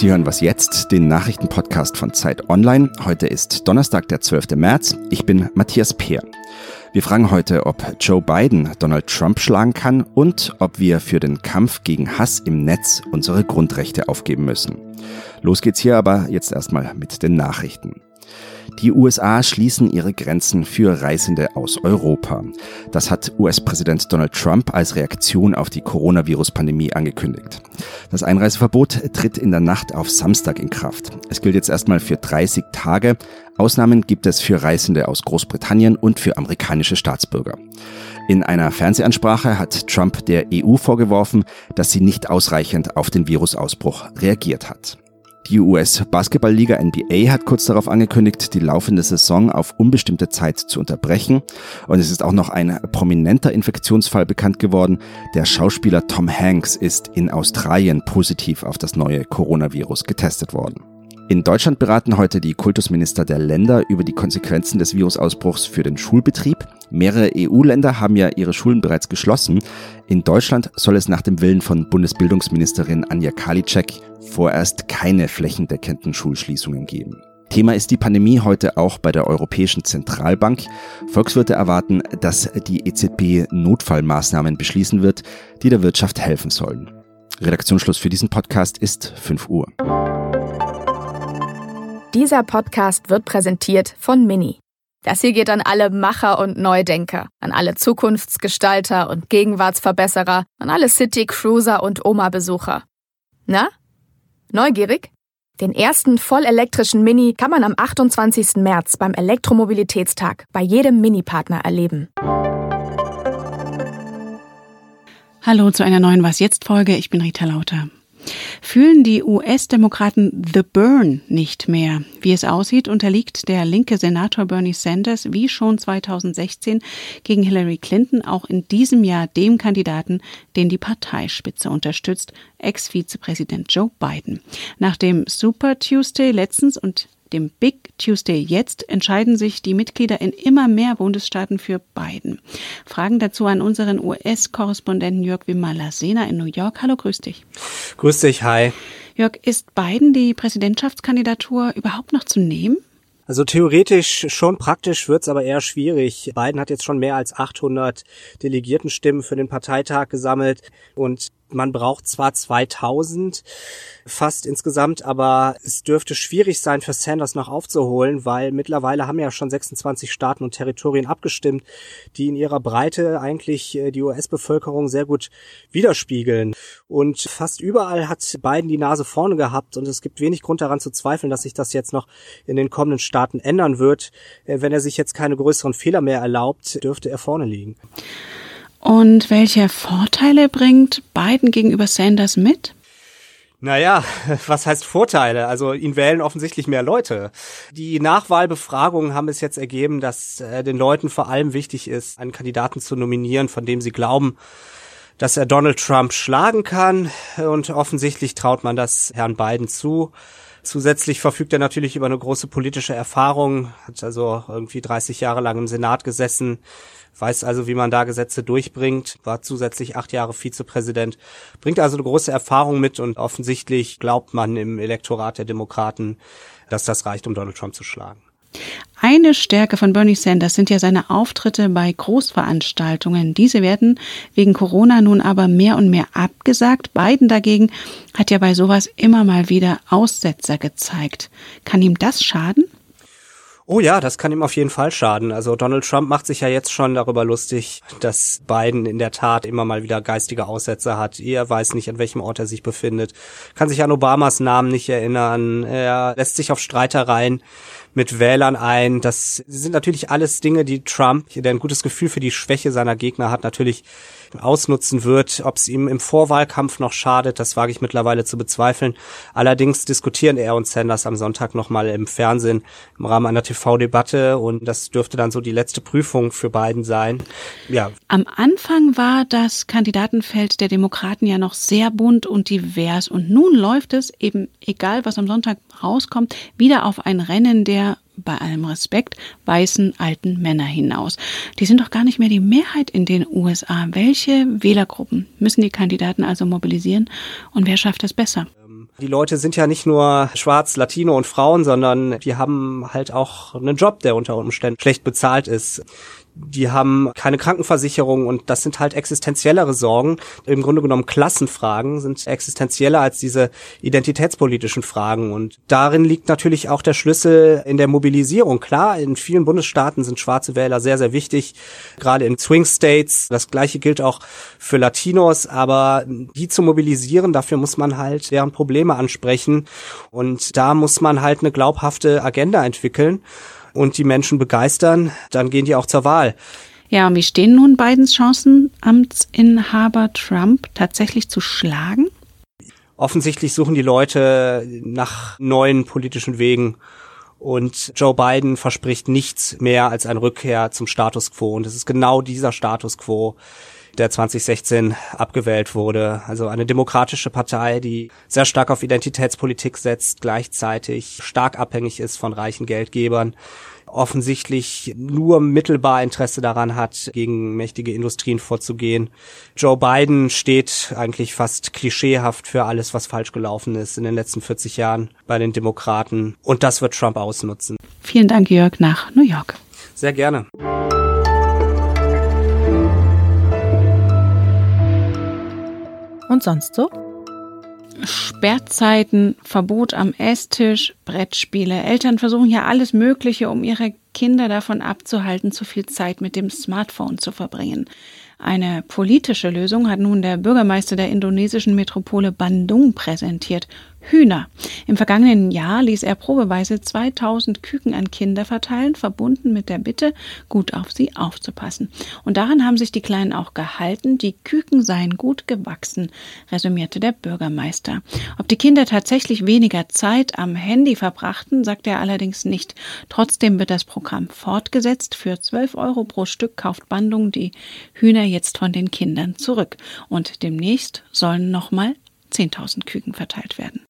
Sie hören was jetzt, den Nachrichtenpodcast von Zeit Online. Heute ist Donnerstag, der 12. März. Ich bin Matthias Peer. Wir fragen heute, ob Joe Biden Donald Trump schlagen kann und ob wir für den Kampf gegen Hass im Netz unsere Grundrechte aufgeben müssen. Los geht's hier aber jetzt erstmal mit den Nachrichten. Die USA schließen ihre Grenzen für Reisende aus Europa. Das hat US-Präsident Donald Trump als Reaktion auf die Coronavirus-Pandemie angekündigt. Das Einreiseverbot tritt in der Nacht auf Samstag in Kraft. Es gilt jetzt erstmal für 30 Tage. Ausnahmen gibt es für Reisende aus Großbritannien und für amerikanische Staatsbürger. In einer Fernsehansprache hat Trump der EU vorgeworfen, dass sie nicht ausreichend auf den Virusausbruch reagiert hat. Die US-Basketballliga NBA hat kurz darauf angekündigt, die laufende Saison auf unbestimmte Zeit zu unterbrechen. Und es ist auch noch ein prominenter Infektionsfall bekannt geworden. Der Schauspieler Tom Hanks ist in Australien positiv auf das neue Coronavirus getestet worden. In Deutschland beraten heute die Kultusminister der Länder über die Konsequenzen des Virusausbruchs für den Schulbetrieb. Mehrere EU-Länder haben ja ihre Schulen bereits geschlossen. In Deutschland soll es nach dem Willen von Bundesbildungsministerin Anja Karliczek vorerst keine flächendeckenden Schulschließungen geben. Thema ist die Pandemie heute auch bei der Europäischen Zentralbank. Volkswirte erwarten, dass die EZB Notfallmaßnahmen beschließen wird, die der Wirtschaft helfen sollen. Redaktionsschluss für diesen Podcast ist 5 Uhr. Dieser Podcast wird präsentiert von Mini. Das hier geht an alle Macher und Neudenker, an alle Zukunftsgestalter und Gegenwartsverbesserer, an alle City-Cruiser und Oma-Besucher. Na? Neugierig? Den ersten vollelektrischen Mini kann man am 28. März beim Elektromobilitätstag bei jedem Mini-Partner erleben. Hallo zu einer neuen Was jetzt Folge. Ich bin Rita Lauter. Fühlen die US-Demokraten The Burn nicht mehr? Wie es aussieht, unterliegt der linke Senator Bernie Sanders wie schon 2016 gegen Hillary Clinton auch in diesem Jahr dem Kandidaten, den die Parteispitze unterstützt, Ex-Vizepräsident Joe Biden. Nach dem Super Tuesday letztens und dem Big Tuesday jetzt, entscheiden sich die Mitglieder in immer mehr Bundesstaaten für Biden. Fragen dazu an unseren US-Korrespondenten Jörg Wimmer-Lasena in New York. Hallo, grüß dich. Grüß dich, hi. Jörg, ist Biden die Präsidentschaftskandidatur überhaupt noch zu nehmen? Also theoretisch schon praktisch wird's aber eher schwierig. Biden hat jetzt schon mehr als 800 Delegiertenstimmen für den Parteitag gesammelt und man braucht zwar 2000 fast insgesamt, aber es dürfte schwierig sein für Sanders noch aufzuholen, weil mittlerweile haben ja schon 26 Staaten und Territorien abgestimmt, die in ihrer Breite eigentlich äh, die US-Bevölkerung sehr gut widerspiegeln. Und fast überall hat Biden die Nase vorne gehabt und es gibt wenig Grund daran zu zweifeln, dass sich das jetzt noch in den kommenden Staaten ändern wird. Äh, wenn er sich jetzt keine größeren Fehler mehr erlaubt, dürfte er vorne liegen. Und welche Vorteile bringt Biden gegenüber Sanders mit? Naja, was heißt Vorteile? Also ihn wählen offensichtlich mehr Leute. Die Nachwahlbefragungen haben es jetzt ergeben, dass äh, den Leuten vor allem wichtig ist, einen Kandidaten zu nominieren, von dem sie glauben, dass er Donald Trump schlagen kann. Und offensichtlich traut man das Herrn Biden zu. Zusätzlich verfügt er natürlich über eine große politische Erfahrung, hat also irgendwie 30 Jahre lang im Senat gesessen, weiß also, wie man da Gesetze durchbringt, war zusätzlich acht Jahre Vizepräsident, bringt also eine große Erfahrung mit und offensichtlich glaubt man im Elektorat der Demokraten, dass das reicht, um Donald Trump zu schlagen. Eine Stärke von Bernie Sanders sind ja seine Auftritte bei Großveranstaltungen. Diese werden wegen Corona nun aber mehr und mehr abgesagt. Biden dagegen hat ja bei sowas immer mal wieder Aussetzer gezeigt. Kann ihm das schaden? Oh ja, das kann ihm auf jeden Fall schaden. Also Donald Trump macht sich ja jetzt schon darüber lustig, dass Biden in der Tat immer mal wieder geistige Aussätze hat. Er weiß nicht, an welchem Ort er sich befindet, kann sich an Obamas Namen nicht erinnern. Er lässt sich auf Streitereien mit Wählern ein. Das sind natürlich alles Dinge, die Trump, der ein gutes Gefühl für die Schwäche seiner Gegner hat, natürlich ausnutzen wird. Ob es ihm im Vorwahlkampf noch schadet, das wage ich mittlerweile zu bezweifeln. Allerdings diskutieren er und Sanders am Sonntag nochmal im Fernsehen im Rahmen einer TV-Debatte und das dürfte dann so die letzte Prüfung für beiden sein. Ja. Am Anfang war das Kandidatenfeld der Demokraten ja noch sehr bunt und divers und nun läuft es eben, egal was am Sonntag rauskommt, wieder auf ein Rennen der bei allem Respekt, weißen alten Männer hinaus. Die sind doch gar nicht mehr die Mehrheit in den USA. Welche Wählergruppen müssen die Kandidaten also mobilisieren und wer schafft es besser? Die Leute sind ja nicht nur schwarz, Latino und Frauen, sondern die haben halt auch einen Job, der unter Umständen schlecht bezahlt ist die haben keine Krankenversicherung und das sind halt existenziellere Sorgen. Im Grunde genommen Klassenfragen sind existenzieller als diese identitätspolitischen Fragen und darin liegt natürlich auch der Schlüssel in der Mobilisierung. Klar, in vielen Bundesstaaten sind schwarze Wähler sehr, sehr wichtig, gerade in Swing States. Das gleiche gilt auch für Latinos, aber die zu mobilisieren, dafür muss man halt deren Probleme ansprechen und da muss man halt eine glaubhafte Agenda entwickeln und die Menschen begeistern, dann gehen die auch zur Wahl. Ja, und wie stehen nun Bidens Chancen, Amtsinhaber Trump tatsächlich zu schlagen? Offensichtlich suchen die Leute nach neuen politischen Wegen. Und Joe Biden verspricht nichts mehr als eine Rückkehr zum Status quo. Und es ist genau dieser Status quo, der 2016 abgewählt wurde. Also eine demokratische Partei, die sehr stark auf Identitätspolitik setzt, gleichzeitig stark abhängig ist von reichen Geldgebern offensichtlich nur mittelbar Interesse daran hat, gegen mächtige Industrien vorzugehen. Joe Biden steht eigentlich fast klischeehaft für alles, was falsch gelaufen ist in den letzten 40 Jahren bei den Demokraten. Und das wird Trump ausnutzen. Vielen Dank, Jörg, nach New York. Sehr gerne. Und sonst so? Sperrzeiten, Verbot am Esstisch, Brettspiele. Eltern versuchen ja alles Mögliche, um ihre Kinder davon abzuhalten, zu viel Zeit mit dem Smartphone zu verbringen. Eine politische Lösung hat nun der Bürgermeister der indonesischen Metropole Bandung präsentiert. Hühner. Im vergangenen Jahr ließ er probeweise 2000 Küken an Kinder verteilen, verbunden mit der Bitte, gut auf sie aufzupassen. Und daran haben sich die Kleinen auch gehalten. Die Küken seien gut gewachsen, resümierte der Bürgermeister. Ob die Kinder tatsächlich weniger Zeit am Handy verbrachten, sagte er allerdings nicht. Trotzdem wird das Programm fortgesetzt. Für 12 Euro pro Stück kauft Bandung die Hühner jetzt von den Kindern zurück. Und demnächst sollen nochmal 10.000 Küken verteilt werden.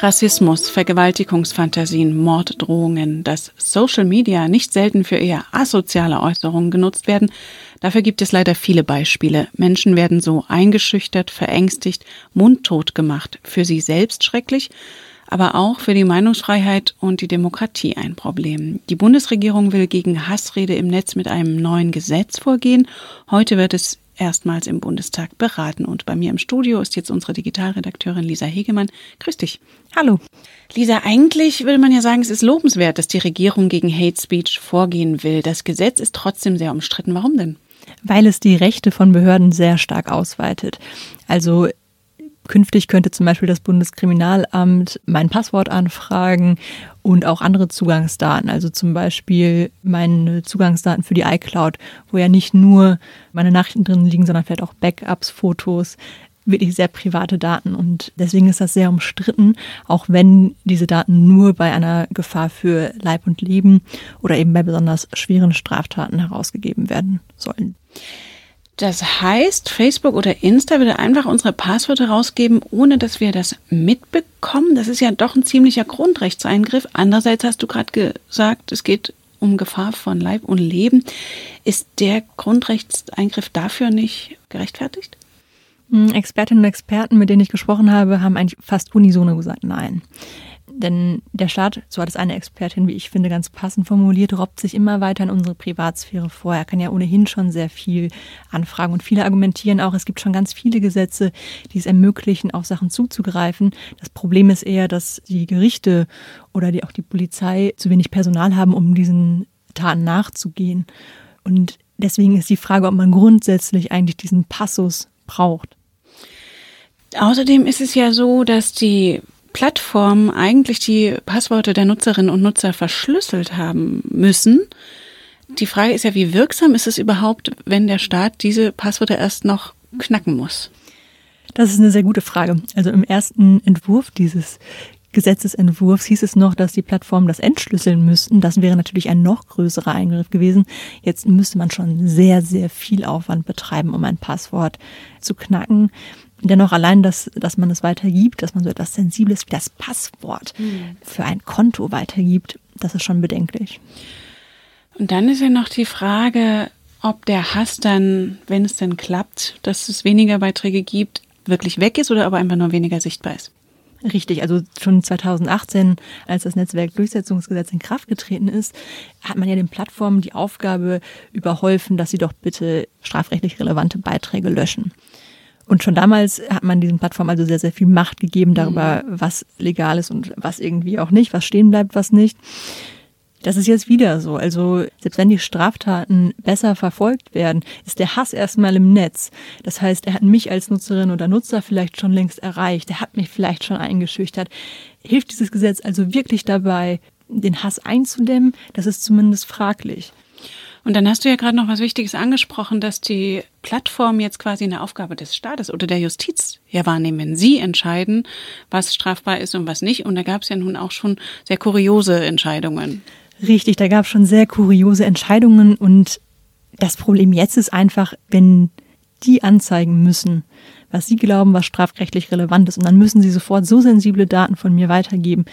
Rassismus, Vergewaltigungsfantasien, Morddrohungen, dass Social Media nicht selten für eher asoziale Äußerungen genutzt werden, dafür gibt es leider viele Beispiele. Menschen werden so eingeschüchtert, verängstigt, mundtot gemacht, für sie selbst schrecklich, aber auch für die Meinungsfreiheit und die Demokratie ein Problem. Die Bundesregierung will gegen Hassrede im Netz mit einem neuen Gesetz vorgehen. Heute wird es erstmals im Bundestag beraten. Und bei mir im Studio ist jetzt unsere Digitalredakteurin Lisa Hegemann. Grüß dich. Hallo. Lisa, eigentlich will man ja sagen, es ist lobenswert, dass die Regierung gegen Hate Speech vorgehen will. Das Gesetz ist trotzdem sehr umstritten. Warum denn? Weil es die Rechte von Behörden sehr stark ausweitet. Also Künftig könnte zum Beispiel das Bundeskriminalamt mein Passwort anfragen und auch andere Zugangsdaten, also zum Beispiel meine Zugangsdaten für die iCloud, wo ja nicht nur meine Nachrichten drin liegen, sondern vielleicht auch Backups, Fotos, wirklich sehr private Daten. Und deswegen ist das sehr umstritten, auch wenn diese Daten nur bei einer Gefahr für Leib und Leben oder eben bei besonders schweren Straftaten herausgegeben werden sollen. Das heißt, Facebook oder Insta würde einfach unsere Passwörter rausgeben, ohne dass wir das mitbekommen. Das ist ja doch ein ziemlicher Grundrechtseingriff. Andererseits hast du gerade gesagt, es geht um Gefahr von Leib und Leben. Ist der Grundrechtseingriff dafür nicht gerechtfertigt? Hm, Expertinnen und Experten, mit denen ich gesprochen habe, haben eigentlich fast unisono gesagt, nein. Denn der Staat, so hat es eine Expertin, wie ich finde, ganz passend formuliert, robbt sich immer weiter in unsere Privatsphäre vor. Er kann ja ohnehin schon sehr viel anfragen. Und viele argumentieren auch, es gibt schon ganz viele Gesetze, die es ermöglichen, auf Sachen zuzugreifen. Das Problem ist eher, dass die Gerichte oder die, auch die Polizei zu wenig Personal haben, um diesen Taten nachzugehen. Und deswegen ist die Frage, ob man grundsätzlich eigentlich diesen Passus braucht. Außerdem ist es ja so, dass die Plattformen eigentlich die Passworte der Nutzerinnen und Nutzer verschlüsselt haben müssen. Die Frage ist ja, wie wirksam ist es überhaupt, wenn der Staat diese Passwörter erst noch knacken muss? Das ist eine sehr gute Frage. Also im ersten Entwurf dieses Gesetzesentwurfs hieß es noch, dass die Plattformen das entschlüsseln müssten. Das wäre natürlich ein noch größerer Eingriff gewesen. Jetzt müsste man schon sehr, sehr viel Aufwand betreiben, um ein Passwort zu knacken. Dennoch allein, dass, dass man es weitergibt, dass man so etwas Sensibles wie das Passwort mhm. für ein Konto weitergibt, das ist schon bedenklich. Und dann ist ja noch die Frage, ob der Hass dann, wenn es denn klappt, dass es weniger Beiträge gibt, wirklich weg ist oder aber einfach nur weniger sichtbar ist. Richtig, also schon 2018, als das Netzwerkdurchsetzungsgesetz in Kraft getreten ist, hat man ja den Plattformen die Aufgabe überholfen, dass sie doch bitte strafrechtlich relevante Beiträge löschen. Und schon damals hat man diesen Plattformen also sehr, sehr viel Macht gegeben darüber, mhm. was legal ist und was irgendwie auch nicht, was stehen bleibt, was nicht. Das ist jetzt wieder so. Also selbst wenn die Straftaten besser verfolgt werden, ist der Hass erstmal im Netz. Das heißt, er hat mich als Nutzerin oder Nutzer vielleicht schon längst erreicht. Er hat mich vielleicht schon eingeschüchtert. Hilft dieses Gesetz also wirklich dabei, den Hass einzudämmen? Das ist zumindest fraglich. Und dann hast du ja gerade noch was Wichtiges angesprochen, dass die Plattform jetzt quasi eine Aufgabe des Staates oder der Justiz ja wahrnehmen, sie entscheiden, was strafbar ist und was nicht. Und da gab es ja nun auch schon sehr kuriose Entscheidungen. Richtig, da gab es schon sehr kuriose Entscheidungen und das Problem jetzt ist einfach, wenn die anzeigen müssen, was sie glauben, was strafrechtlich relevant ist. Und dann müssen sie sofort so sensible Daten von mir weitergeben.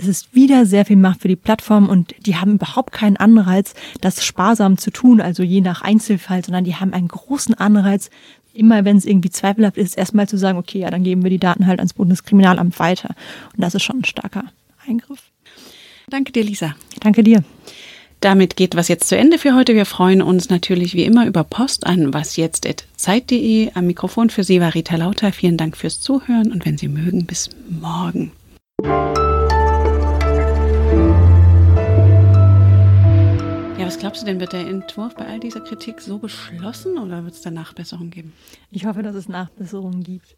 Es ist wieder sehr viel Macht für die Plattform und die haben überhaupt keinen Anreiz, das sparsam zu tun, also je nach Einzelfall, sondern die haben einen großen Anreiz, immer wenn es irgendwie zweifelhaft ist, erstmal zu sagen, okay, ja, dann geben wir die Daten halt ans Bundeskriminalamt weiter. Und das ist schon ein starker Eingriff. Danke dir, Lisa. Danke dir. Damit geht was jetzt zu Ende für heute. Wir freuen uns natürlich wie immer über Post an wasjetzt.zeit.de. Am Mikrofon für Sie war Rita Lauter. Vielen Dank fürs Zuhören und wenn Sie mögen, bis morgen. Was glaubst du denn, wird der Entwurf bei all dieser Kritik so beschlossen oder wird es da Nachbesserungen geben? Ich hoffe, dass es Nachbesserungen gibt.